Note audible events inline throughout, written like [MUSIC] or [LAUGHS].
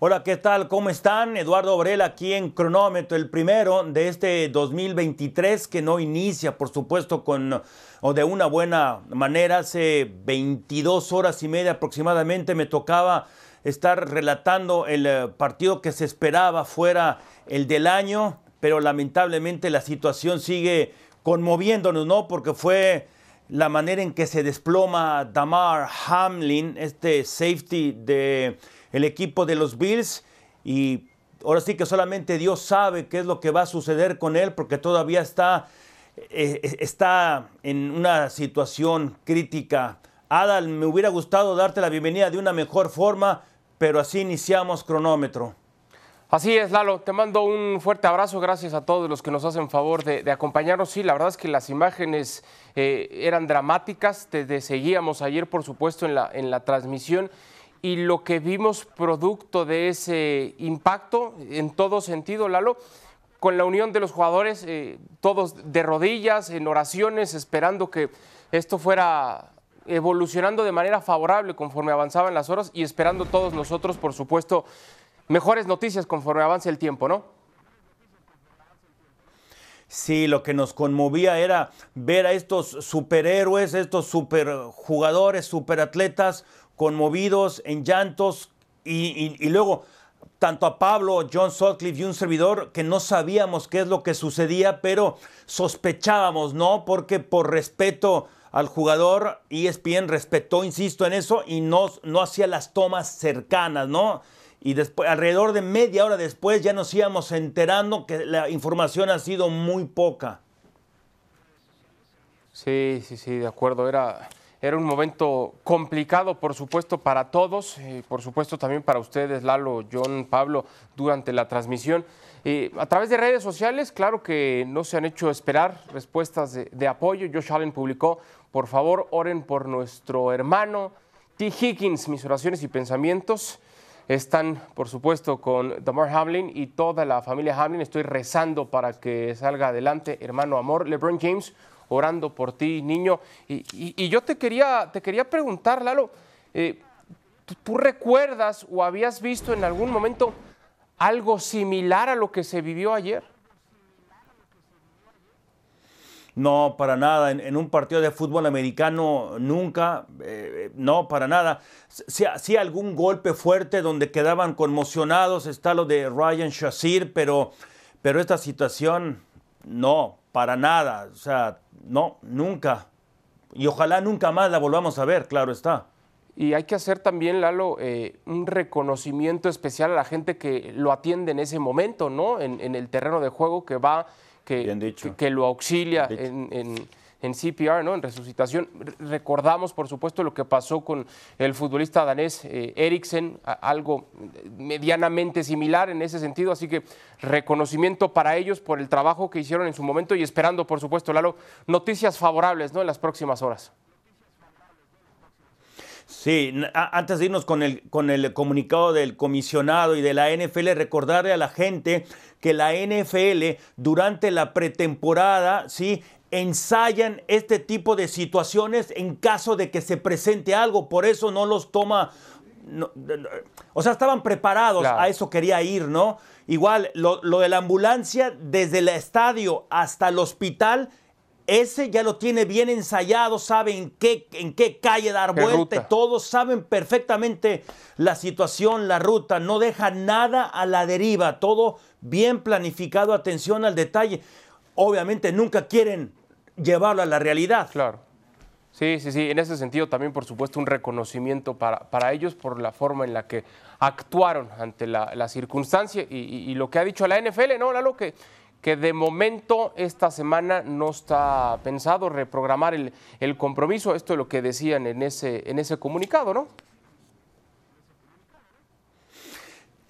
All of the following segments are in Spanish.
Hola, ¿qué tal? ¿Cómo están? Eduardo Obrel aquí en cronómetro, el primero de este 2023 que no inicia, por supuesto, con o de una buena manera. Hace 22 horas y media aproximadamente me tocaba estar relatando el eh, partido que se esperaba fuera el del año, pero lamentablemente la situación sigue conmoviéndonos, ¿no? Porque fue la manera en que se desploma Damar Hamlin, este safety de el equipo de los Bills y ahora sí que solamente Dios sabe qué es lo que va a suceder con él porque todavía está, eh, está en una situación crítica. Adal, me hubiera gustado darte la bienvenida de una mejor forma, pero así iniciamos cronómetro. Así es, Lalo. Te mando un fuerte abrazo. Gracias a todos los que nos hacen favor de, acompañarnos. Sí, la verdad es que las imágenes eh, eran dramáticas. Te, seguíamos ayer, por supuesto, en la, en la transmisión y lo que vimos producto de ese impacto en todo sentido, Lalo, con la unión de los jugadores, eh, todos de rodillas, en oraciones, esperando que esto fuera evolucionando de manera favorable conforme avanzaban las horas y esperando todos nosotros, por supuesto, mejores noticias conforme avance el tiempo, ¿no? Sí, lo que nos conmovía era ver a estos superhéroes, estos superjugadores, superatletas conmovidos, en llantos, y, luego tanto a Pablo, John Sutcliffe y un servidor que no sabíamos qué es lo que sucedía, pero sospechábamos, ¿no? Porque por respeto al jugador, ESPN respetó, insisto en eso, y no, no hacía las tomas cercanas, ¿no? Y después, alrededor de media hora después ya nos íbamos enterando que la información ha sido muy poca. Sí, sí, sí, de acuerdo. Era, era un momento complicado, por supuesto, para todos, y por supuesto también para ustedes, Lalo, John, Pablo, durante la transmisión. a través de redes sociales, claro que no se han hecho esperar respuestas de, apoyo. Josh Allen publicó, por favor, oren por nuestro hermano T. Higgins. Mis oraciones y pensamientos están, por supuesto, con Damar Hamlin y toda la familia Hamlin. Estoy rezando para que salga adelante, hermano amor. LeBron James, orando por ti, niño. Y, yo te quería, te quería preguntar, Lalo, eh, ¿tú, recuerdas o habías visto en algún momento algo similar a lo que se vivió ayer? No, para nada. En, un partido de fútbol americano nunca, eh, no, para nada. Sí, algún golpe fuerte donde quedaban conmocionados, está lo de Ryan Shazir, pero, pero esta situación, no, para nada. O sea, no, nunca. Y ojalá nunca más la volvamos a ver, claro está. Y hay que hacer también, Lalo, eh, un reconocimiento especial a la gente que lo atiende en ese momento, ¿no? En, el terreno de juego que va, que, que, lo auxilia en, en CPR, ¿no? en resucitación. Recordamos, por supuesto, lo que pasó con el futbolista danés eh, Eriksen, algo medianamente similar en ese sentido, así que reconocimiento para ellos por el trabajo que hicieron en su momento y esperando, por supuesto, Lalo, noticias favorables ¿no? en las próximas horas. Sí, antes de irnos con el, con el comunicado del comisionado y de la NFL, recordarle a la gente que la NFL durante la pretemporada, sí, ensayan este tipo de situaciones en caso de que se presente algo. Por eso no los toma. o sea, estaban preparados, a eso quería ir, ¿no? Igual, lo, de la ambulancia, desde el estadio hasta el hospital, ese ya lo tiene bien ensayado, sabe en qué, en qué calle dar vuelta, todos saben perfectamente la situación, la ruta, no deja nada a la deriva, todo bien planificado, atención al detalle. Obviamente nunca quieren llevarlo a la realidad. Claro. Sí, sí, sí. En ese sentido también, por supuesto, un reconocimiento para, para ellos por la forma en la que actuaron ante la, circunstancia y, lo que ha dicho la NFL, ¿no, Lalo? Que, que de momento esta semana no está pensado reprogramar el, el compromiso. Esto es lo que decían en ese, en ese comunicado, ¿no?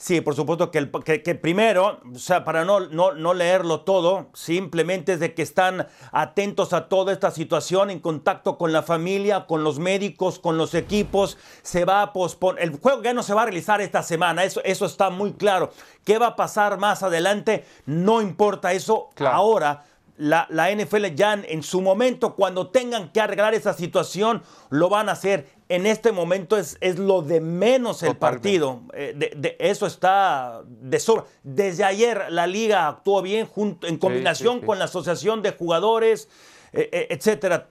Sí, por supuesto que, el, que, primero, o sea, para no, no, no, leerlo todo, simplemente es de que están atentos a toda esta situación, en contacto con la familia, con los médicos, con los equipos. Se va a posponer, el juego ya no se va a realizar esta semana, eso, eso está muy claro. ¿Qué va a pasar más adelante? No importa eso ahora la, la NFL ya en su momento, cuando tengan que arreglar esa situación, lo van a hacer. En este momento es, es lo de menos el partido. Eh, de, eso está de sobra. Desde ayer la liga actuó bien junto, en combinación con la asociación de jugadores, eh, eh, etcétera.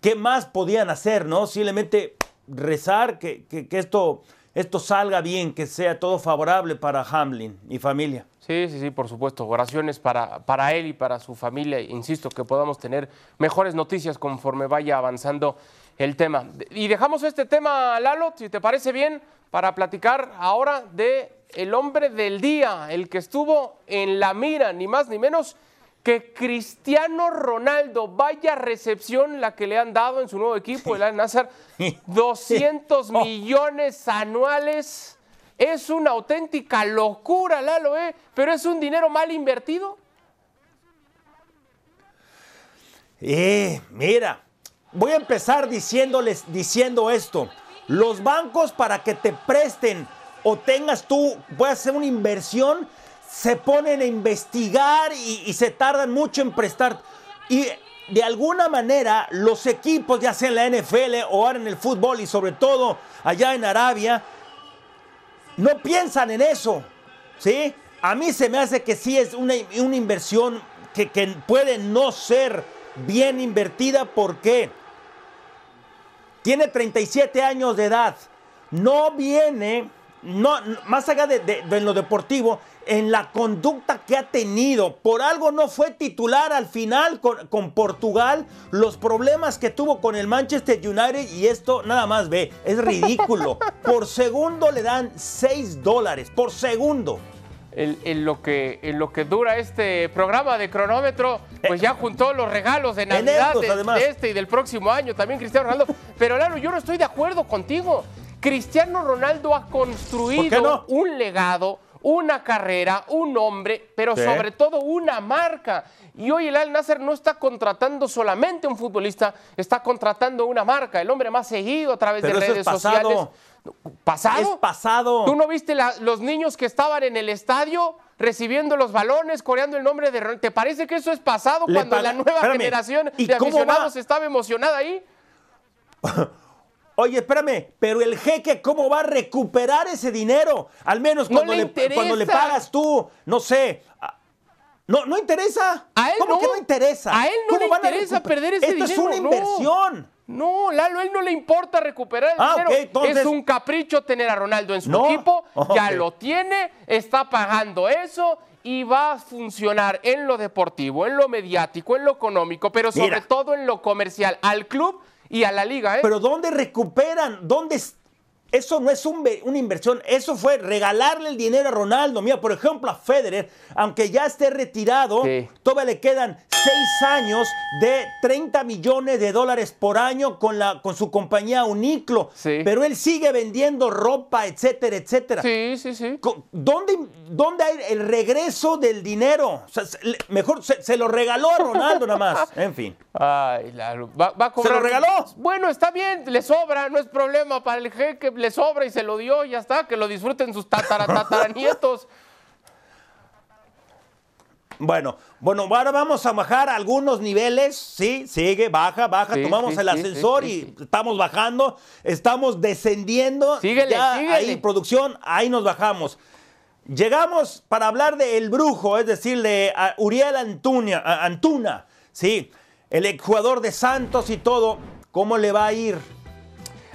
¿Qué más podían hacer, no? Simplemente rezar que, que, que esto esto salga bien, que sea todo favorable para Hamlin y familia. Sí, sí, sí, por supuesto. Oraciones para, para él y para su familia. Insisto, que podamos tener mejores noticias conforme vaya avanzando el tema. Y dejamos este tema, Lalo, si te parece bien, para platicar ahora de el hombre del día, el que estuvo en la mira, ni más ni menos que Cristiano Ronaldo, vaya recepción la que le han dado en su nuevo equipo, el Al Nazar, 200 [LAUGHS] millones anuales. Es una auténtica locura, Lalo, ¿eh? Pero es un dinero mal invertido. Eh, mira, voy a empezar diciéndoles, diciendo esto. Los bancos para que te presten o tengas tú, puedas hacer una inversión, se ponen a investigar y, se tardan mucho en prestar. Y de alguna manera los equipos, ya sea en la NFL o ahora en el fútbol y sobre todo allá en Arabia, no piensan en eso. ¿Sí? A mí se me hace que sí es una, inversión que, que, puede no ser bien invertida porque tiene 37 años de edad. No viene, no, más allá de, de lo deportivo, en la conducta que ha tenido. Por algo no fue titular al final con, Portugal. Los problemas que tuvo con el Manchester United y esto nada más ve, es ridículo. [LAUGHS] Por segundo le dan 6 dólares, por segundo. En, lo que, en lo que dura este programa de cronómetro, pues ya juntó los regalos de Navidad de, este y del próximo año también Cristiano Ronaldo. Pero claro, yo no estoy de acuerdo contigo. Cristiano Ronaldo ha construido un legado una carrera, un hombre, pero sobre todo una marca. Y hoy el Al Nasser no está contratando solamente un futbolista, está contratando una marca, el hombre más seguido a través de redes sociales. ¿Pasado? Es pasado. ¿Tú no viste los niños que estaban en el estadio recibiendo los balones, coreando el nombre de... ¿Te parece que eso es pasado cuando la nueva generación de aficionados estaba emocionada ahí? [LAUGHS] Oye, espérame, pero el jeque, ¿cómo va a recuperar ese dinero? Al menos cuando, le, cuando le pagas tú, no sé. No, no interesa. ¿A él ¿Cómo no? que no interesa? A él no le interesa perder ese dinero. Esto es una inversión. No, Lalo, a él no le importa recuperar el ah, dinero. Es un capricho tener a Ronaldo en su equipo. Ya lo tiene, está pagando eso y va a funcionar en lo deportivo, en lo mediático, en lo económico, pero sobre todo en lo comercial. Al club y a la liga, ¿eh? Pero ¿dónde recuperan? ¿Dónde eso no es una inversión, eso fue regalarle el dinero a Ronaldo. Mira, por ejemplo, a Federer, aunque ya esté retirado, todavía le quedan seis años de 30 millones de dólares por año con, la, con su compañía Uniclo. Pero él sigue vendiendo ropa, etcétera, etcétera. Sí, sí, sí. ¿Dónde, dónde hay el regreso del dinero? mejor se, lo regaló a Ronaldo nada más. [LAUGHS] En fin. Ay, va, va a ¿Se lo regaló? Bueno, está bien, le sobra, no es problema para el jeque le sobra y se lo dio y ya está, que lo disfruten sus tataranietos. [LAUGHS] Bueno, bueno, ahora vamos a bajar algunos niveles, sí, sigue, baja, baja, tomamos el ascensor y estamos bajando, estamos descendiendo. Síguele, ya Ahí, producción, ahí nos bajamos. Llegamos para hablar de El Brujo, es decir, de Uriel Antuña, Antuna, sí, el jugador de Santos y todo. ¿Cómo le va a ir?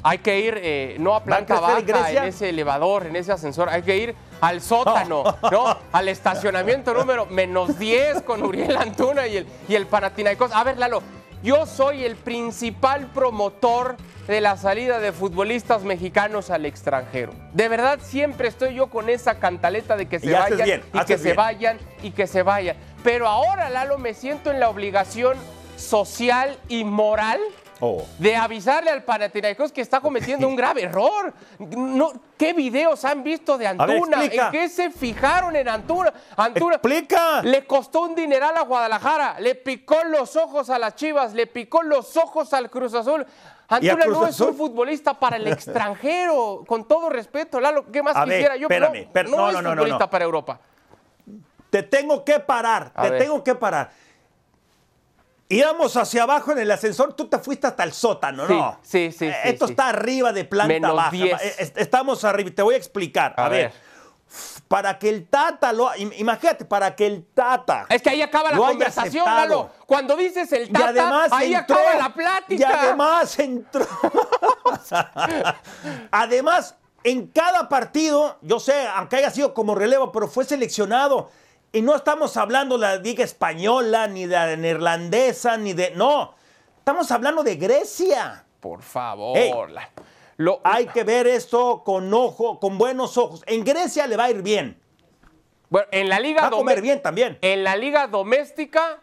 Hay que ir eh, no a planta baja, en ese elevador, en ese ascensor, hay que ir al sótano, ¿no? [LAUGHS] Al estacionamiento número menos 10 con Uriel Antuna y el, y el Panathinaikos. A ver, Lalo, yo soy el principal promotor de la salida de futbolistas mexicanos al extranjero. De verdad, siempre estoy yo con esa cantaleta de que se vayan y que se vayan y que se vayan. Pero ahora, Lalo, me siento en la obligación social y moral Oh. de avisarle al Panathinaikos que está cometiendo un grave error. No, ¿Qué videos han visto de Antuna? ¿En qué se fijaron en Antuna? Antuna ¡Explica! le costó un dineral a Guadalajara, le picó los ojos a las Chivas, le picó los ojos al Cruz Azul. Antuna no es un futbolista para el [LAUGHS] extranjero, con todo respeto, Lalo, ¿qué más quisiera yo? Espérame, no, no, es futbolista para Europa. Te tengo que parar, te tengo que parar. Íbamos hacia abajo en el ascensor, tú te fuiste hasta el sótano, ¿no? Sí, sí, sí. Esto está arriba de planta baja. Estamos arriba, te voy a explicar. A, ver. Para que el Tata lo. Imagínate, para que el Tata. Es que ahí acaba la conversación, Lalo. Cuando dices el Tata, además ahí acaba la plática. Y además entró. [LAUGHS] además, en cada partido, yo sé, aunque haya sido como relevo, pero fue seleccionado. Y no estamos hablando de la liga española, ni de la neerlandesa, ni de... No, estamos hablando de Grecia. Por favor. Lo... Hay que ver esto con ojo, con buenos ojos. En Grecia le va a ir bien. Bueno, en la liga... Va a comer bien también. En la liga doméstica,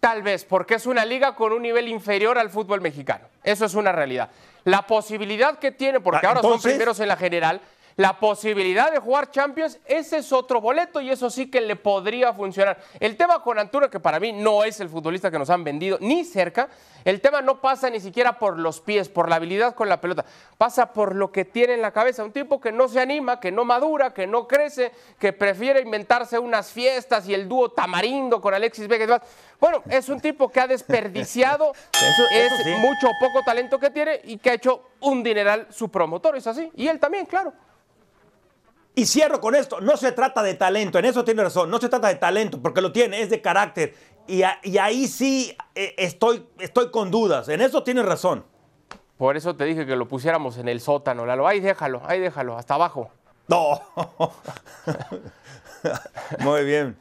tal vez, porque es una liga con un nivel inferior al fútbol mexicano. Eso es una realidad. La posibilidad que tiene, porque ah, ahora son primeros en la general, la posibilidad de jugar Champions, ese es otro boleto y eso sí que le podría funcionar. El tema con Antuna, que para mí no es el futbolista que nos han vendido ni cerca, el tema no pasa ni siquiera por los pies, por la habilidad con la pelota, pasa por lo que tiene en la cabeza. Un tipo que no se anima, que no madura, que no crece, que prefiere inventarse unas fiestas y el dúo tamarindo con Alexis Vega y demás. Bueno, es un tipo que ha desperdiciado [LAUGHS] es mucho o poco talento que tiene y que ha hecho un dineral su promotor, es así. Y él también, claro. Y cierro con esto, no se trata de talento, en eso tiene razón, no se trata de talento, porque lo tiene, es de carácter. Y, ahí sí eh, estoy, estoy con dudas, en eso tiene razón. Por eso te dije que lo pusiéramos en el sótano, Lalo. Ahí déjalo, ahí déjalo, hasta abajo. No. [LAUGHS] Muy bien.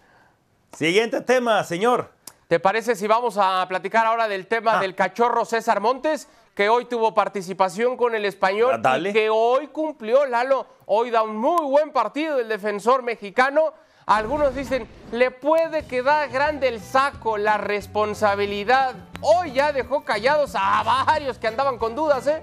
Siguiente tema, señor. ¿Te parece si vamos a platicar ahora del tema ah. del cachorro César Montes? Que hoy tuvo participación con el español y que hoy cumplió, Lalo, hoy da un muy buen partido el defensor mexicano. Algunos dicen, le puede quedar grande el saco, la responsabilidad. Hoy ya dejó callados a varios que andaban con dudas, ¿eh?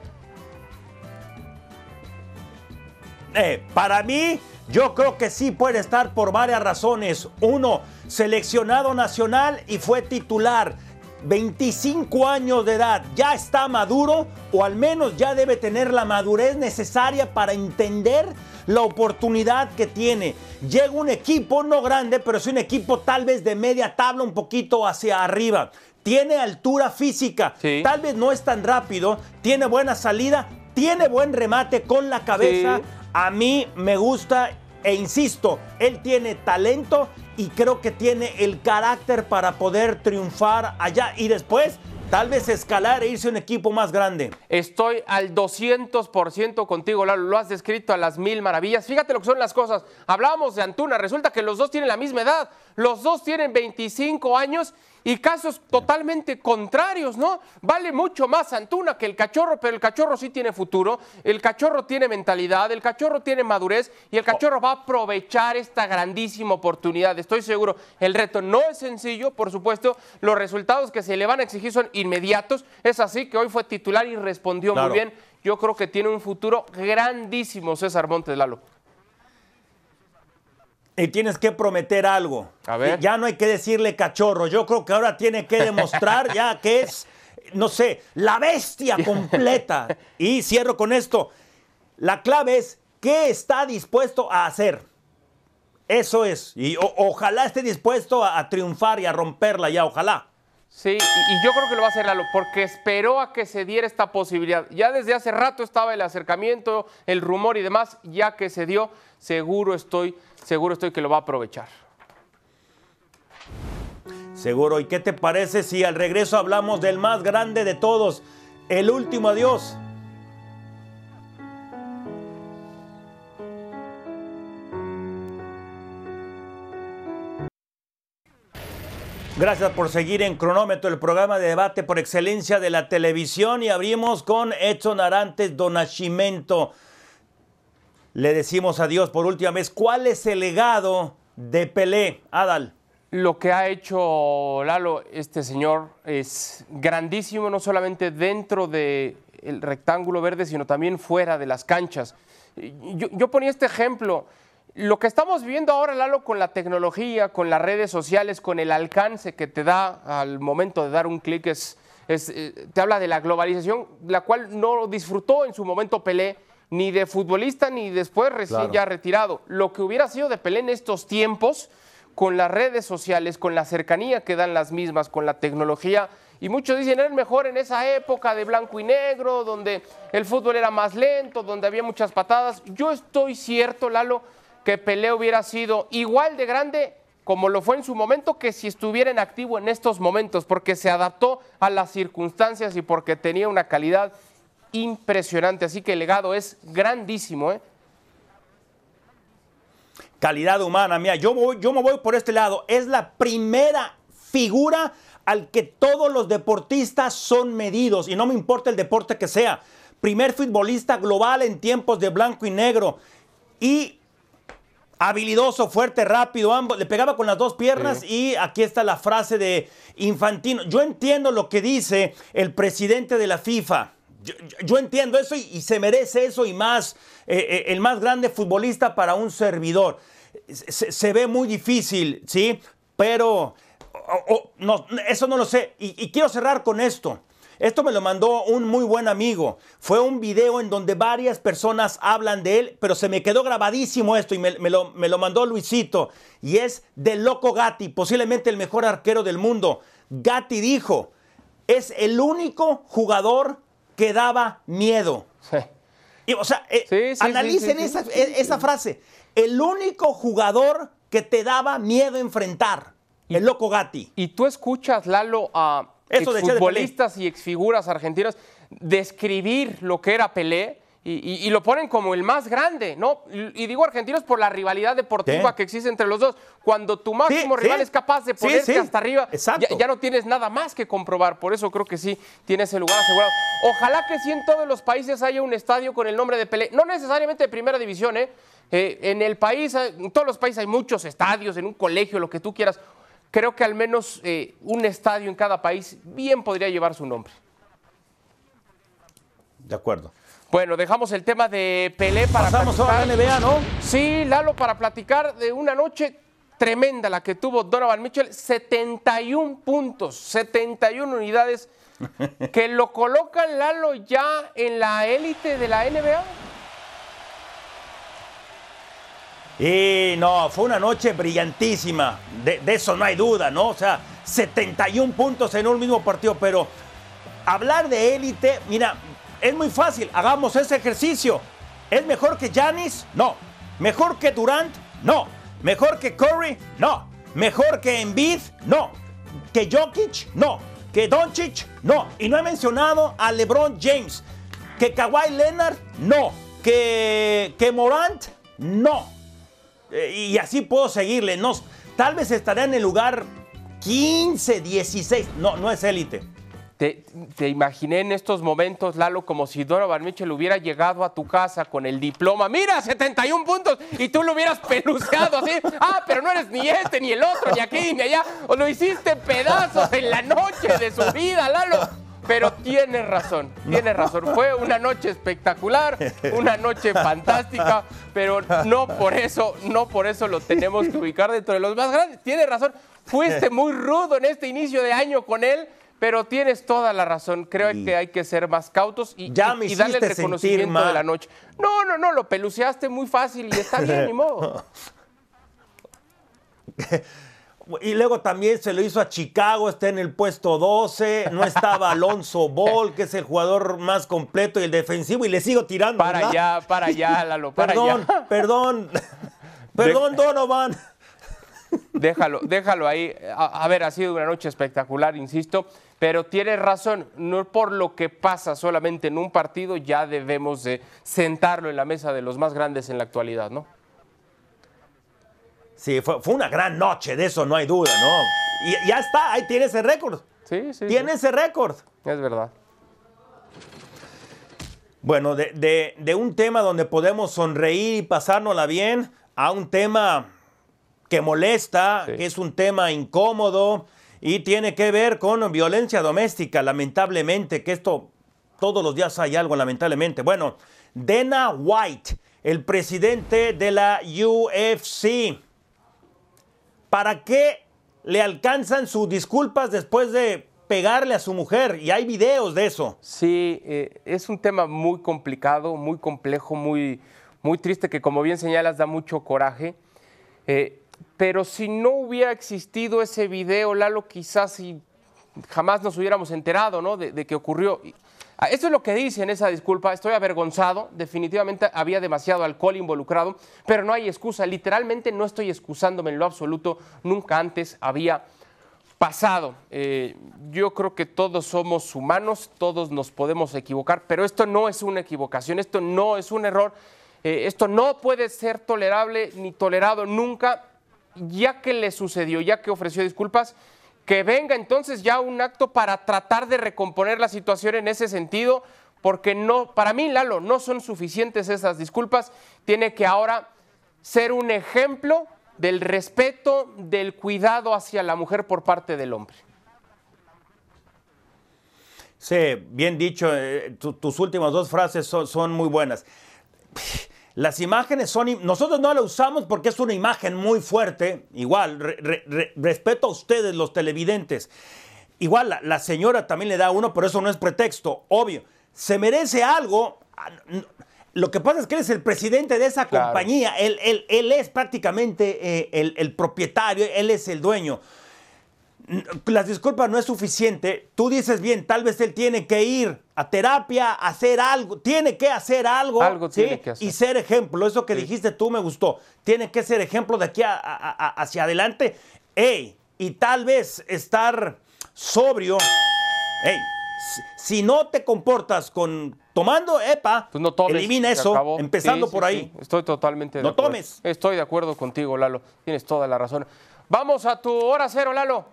Eh, para mí, yo creo que sí puede estar por varias razones. Uno, seleccionado nacional y fue titular. 25 años de edad, ya está maduro o al menos ya debe tener la madurez necesaria para entender la oportunidad que tiene. Llega un equipo no grande, pero es un equipo tal vez de media tabla un poquito hacia arriba. Tiene altura física, tal vez no es tan rápido, tiene buena salida, tiene buen remate con la cabeza. A mí me gusta e insisto, él tiene talento y creo que tiene el carácter para poder triunfar allá y después tal vez escalar e irse a un equipo más grande. Estoy al 200% contigo, Lalo. Lo has descrito a las mil maravillas. Fíjate lo que son las cosas. Hablábamos de Antuna. Resulta que los dos tienen la misma edad. Los dos tienen 25 años y casos totalmente contrarios, ¿no? Vale mucho más Antuna que el cachorro, pero el cachorro sí tiene futuro, el cachorro tiene mentalidad, el cachorro tiene madurez y el cachorro va a aprovechar esta grandísima oportunidad. Estoy seguro, el reto no es sencillo, por supuesto, los resultados que se le van a exigir son inmediatos, es así que hoy fue titular y respondió muy bien. Yo creo que tiene un futuro grandísimo César Montes Lalo y tienes que prometer algo. A ver. Ya no hay que decirle cachorro. Yo creo que ahora tiene que demostrar ya que es, no sé, la bestia completa. Y cierro con esto. La clave es qué está dispuesto a hacer. Eso es. Y ojalá esté dispuesto a, triunfar y a romperla ya, ojalá. Sí, y, y, yo creo que lo va a hacer Lalo, porque esperó a que se diera esta posibilidad. Ya desde hace rato estaba el acercamiento, el rumor y demás, ya que se dio, seguro estoy seguro estoy que lo va a aprovechar. Seguro. ¿Y qué te parece si al regreso hablamos del más grande de todos, el último adiós? Gracias por seguir en Cronómetro, el programa de debate por excelencia de la televisión. Y abrimos con Edson Arantes Donachimento le decimos adiós por última vez. ¿Cuál es el legado de Pelé, Adal? Lo que ha hecho Lalo, este señor, es grandísimo, no solamente dentro del rectángulo verde, sino también fuera de las canchas. Yo, yo, ponía este ejemplo. Lo que estamos viendo ahora, Lalo, con la tecnología, con las redes sociales, con el alcance que te da al momento de dar un clic, eh, te habla de la globalización, la cual no disfrutó en su momento Pelé ni de futbolista ni después recién ya retirado. Lo que hubiera sido de Pelé en estos tiempos, con las redes sociales, con la cercanía que dan las mismas, con la tecnología Y muchos dicen, era el mejor en esa época de blanco y negro, donde el fútbol era más lento, donde había muchas patadas. Yo estoy cierto, Lalo, que Pelé hubiera sido igual de grande como lo fue en su momento, que si estuviera en activo en estos momentos, porque se adaptó a las circunstancias y porque tenía una calidad impresionante. Así que el legado es grandísimo. ¿eh? Calidad humana, mira, yo, yo me voy por este lado. Es la primera figura al que todos los deportistas son medidos, y no me importa el deporte que sea. Primer futbolista global en tiempos de blanco y negro. Y habilidoso, fuerte, rápido, ambos, le pegaba con las dos piernas y aquí está la frase de Infantino. Yo entiendo lo que dice el presidente de la FIFA. Yo, entiendo eso y, se merece eso y más, eh, eh, el más grande futbolista para un servidor. Se, ve muy difícil, ¿sí? Pero no, eso no lo sé. y quiero cerrar con esto. Esto me lo mandó un muy buen amigo. Fue un video en donde varias personas hablan de él, pero se me quedó grabadísimo esto y me, lo, me lo mandó Luisito. Y es de Loco Gatti, posiblemente el mejor arquero del mundo. Gatti dijo, es el único jugador que daba miedo. Y, o sea, eh, analicen esa, esa, frase. El único jugador que te daba miedo enfrentar. el loco Gatti. Y tú escuchas, Lalo, a futbolistas y exfiguras argentinas describir lo que era Pelé. Y, lo ponen como el más grande, ¿no? Y, digo argentinos por la rivalidad deportiva que existe entre los dos. Cuando tu máximo rival es capaz de ponerte hasta arriba, ya, no tienes nada más que comprobar. Por eso creo que sí tiene ese lugar asegurado. Ojalá que sí en todos los países haya un estadio con el nombre de Pelé. No necesariamente de primera división, ¿eh? eh en el país, en todos los países hay muchos estadios, en un colegio, lo que tú quieras creo que al menos eh, un estadio en cada país bien podría llevar su nombre. De acuerdo. Bueno, dejamos el tema de Pelé para Pasamos platicar. a la NBA, ¿no? Sí, Lalo, para platicar de una noche tremenda la que tuvo Donovan Mitchell, 71 puntos, 71 unidades [LAUGHS] que lo colocan Lalo ya en la élite de la NBA. Y no, fue una noche brillantísima, de, eso no hay duda, ¿no? O sea, 71 puntos en un mismo partido, pero hablar de élite, mira, es muy fácil, hagamos ese ejercicio. ¿Es mejor que Janis? No. ¿Mejor que Durant? No. ¿Mejor que Curry? No. ¿Mejor que Embiid? No. ¿Que Jokic? No. ¿Que Doncic? No. Y no he mencionado a LeBron James. ¿Que Kawhi Leonard? No. ¿Que, que Morant? No. Eh, y así puedo seguirle. No, tal vez estará en el lugar 15, 16. No, no es élite. Te, imaginé en estos momentos, Lalo, como si Donovan Mitchell hubiera llegado a tu casa con el diploma. ¡Mira, 71 puntos! Y tú lo hubieras peluceado así. ¡Ah, pero no eres ni este, ni el otro, ni aquí, ni allá! O lo hiciste pedazos en la noche de su vida, Lalo. Pero tienes razón, tienes razón. Fue una noche espectacular, una noche fantástica, pero no por eso, no por eso lo tenemos que ubicar dentro de los más grandes. Tienes razón, fuiste muy rudo en este inicio de año con él, pero tienes toda la razón. Creo que hay que ser más cautos y, darle el reconocimiento de la noche. No, no, no, lo peluceaste muy fácil y está bien, [LAUGHS] ni modo. Y luego también se lo hizo a Chicago, está en el puesto 12. No estaba Alonso Ball, que es el jugador más completo y el defensivo, y le sigo tirando. Para allá, para allá, [LAUGHS] Lalo, para perdón, allá. [LAUGHS] Perdón, perdón, Donovan. Déjalo, déjalo ahí. A, ver, ha sido una noche espectacular, insisto, pero tienes razón, no por lo que pasa solamente en un partido, ya debemos de sentarlo en la mesa de los más grandes en la actualidad, ¿no? Sí, fue, una gran noche, de eso no hay duda, ¿no? Y ya está, ahí tiene ese récord. Sí, sí. Tiene ese récord. Es verdad. Bueno, de, un tema donde podemos sonreír y pasárnosla bien a un tema que molesta, que es un tema incómodo y tiene que ver con violencia doméstica, lamentablemente, que esto todos los días hay algo, lamentablemente. Bueno, Dana White, el presidente de la UFC, ¿Para qué le alcanzan sus disculpas después de pegarle a su mujer? Y hay videos de eso. Sí, eh, es un tema muy complicado, muy complejo, muy, muy triste, que como bien señalas da mucho coraje. Eh, pero si no hubiera existido ese video, Lalo, quizás jamás nos hubiéramos enterado de, de que ocurrió. Ah, Esto es lo que dice en esa disculpa. Estoy avergonzado. Definitivamente había demasiado alcohol involucrado, pero no hay excusa. Literalmente no estoy excusándome en lo absoluto. Nunca antes había pasado. Eh, yo creo que todos somos humanos, todos nos podemos equivocar, pero esto no es una equivocación, esto no es un error, eh, esto no puede ser tolerable ni tolerado nunca, ya que le sucedió, ya que ofreció disculpas, que venga entonces ya un acto para tratar de recomponer la situación en ese sentido, porque no, para mí, Lalo, no son suficientes esas disculpas, tiene que ahora ser un ejemplo del respeto, del cuidado hacia la mujer por parte del hombre. Sí, bien dicho, eh, tu- tus últimas dos frases son, son muy buenas. Las imágenes son, nosotros no la usamos porque es una imagen muy fuerte. Igual, re- re- re- respeto a ustedes, los televidentes. Igual, la, la señora también le da uno, pero eso no es pretexto, obvio. Se merece algo. ah, Lo que pasa es que él es el presidente de esa Claro. compañía. Él, él- él es prácticamente eh, el, el propietario, él es el dueño las disculpas no es suficiente. Tú dices bien, tal vez él tiene que ir a terapia, hacer algo, tiene que hacer algo, Algo ¿sí? tiene que hacer. y ser ejemplo. Eso que Sí. dijiste tú me gustó. Tiene que ser ejemplo de aquí a- a- a- hacia adelante. Ey, y tal vez estar sobrio. Ey, si, no te comportas con tomando, epa, Pues no tomes. elimina eso, empezando Sí, por ahí. Estoy totalmente de No acuerdo. tomes. Estoy de acuerdo contigo, Lalo. Tienes toda la razón. Vamos a tu hora cero, Lalo.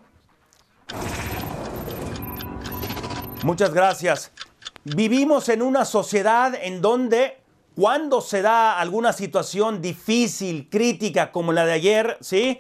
Muchas gracias. Vivimos en una sociedad en donde cuando se da alguna situación difícil, crítica como la de ayer, ¿sí?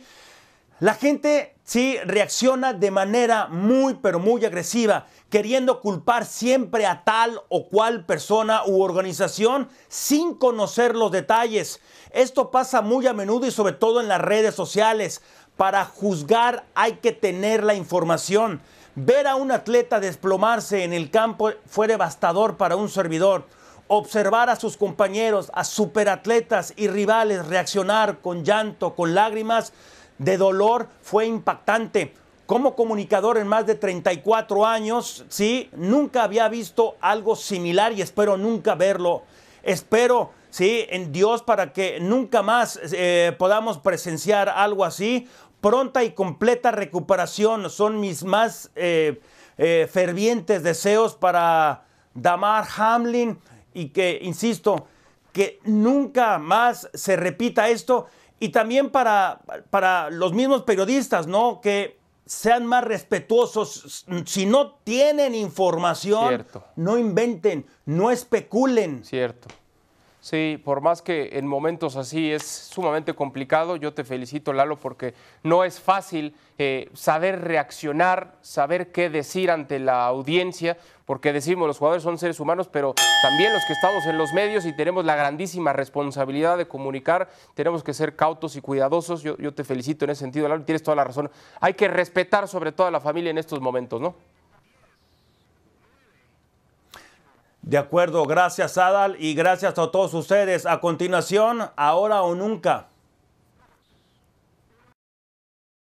La gente sí reacciona de manera muy pero muy agresiva, queriendo culpar siempre a tal o cual persona u organización sin conocer los detalles. Esto pasa muy a menudo y sobre todo en las redes sociales. Para juzgar hay que tener la información. Ver a un atleta desplomarse en el campo fue devastador para un servidor. Observar a sus compañeros, a superatletas y rivales reaccionar con llanto, con lágrimas de dolor fue impactante. Como comunicador en más de 34 años, sí, nunca había visto algo similar y espero nunca verlo. Espero, sí, en Dios para que nunca más eh, podamos presenciar algo así. Pronta y completa recuperación son mis más eh, eh, fervientes deseos para Damar Hamlin y que, insisto, que nunca más se repita esto y también para, para los mismos periodistas, ¿no? Que sean más respetuosos. Si no tienen información, Cierto. no inventen, no especulen. Cierto. Sí, por más que en momentos así es sumamente complicado, yo te felicito, Lalo, porque no es fácil eh, saber reaccionar, saber qué decir ante la audiencia, porque decimos los jugadores son seres humanos, pero también los que estamos en los medios y tenemos la grandísima responsabilidad de comunicar, tenemos que ser cautos y cuidadosos. Yo, yo te felicito en ese sentido, Lalo, tienes toda la razón. Hay que respetar sobre todo a la familia en estos momentos, ¿no? De acuerdo, gracias Adal y gracias a todos ustedes. A continuación, ahora o nunca.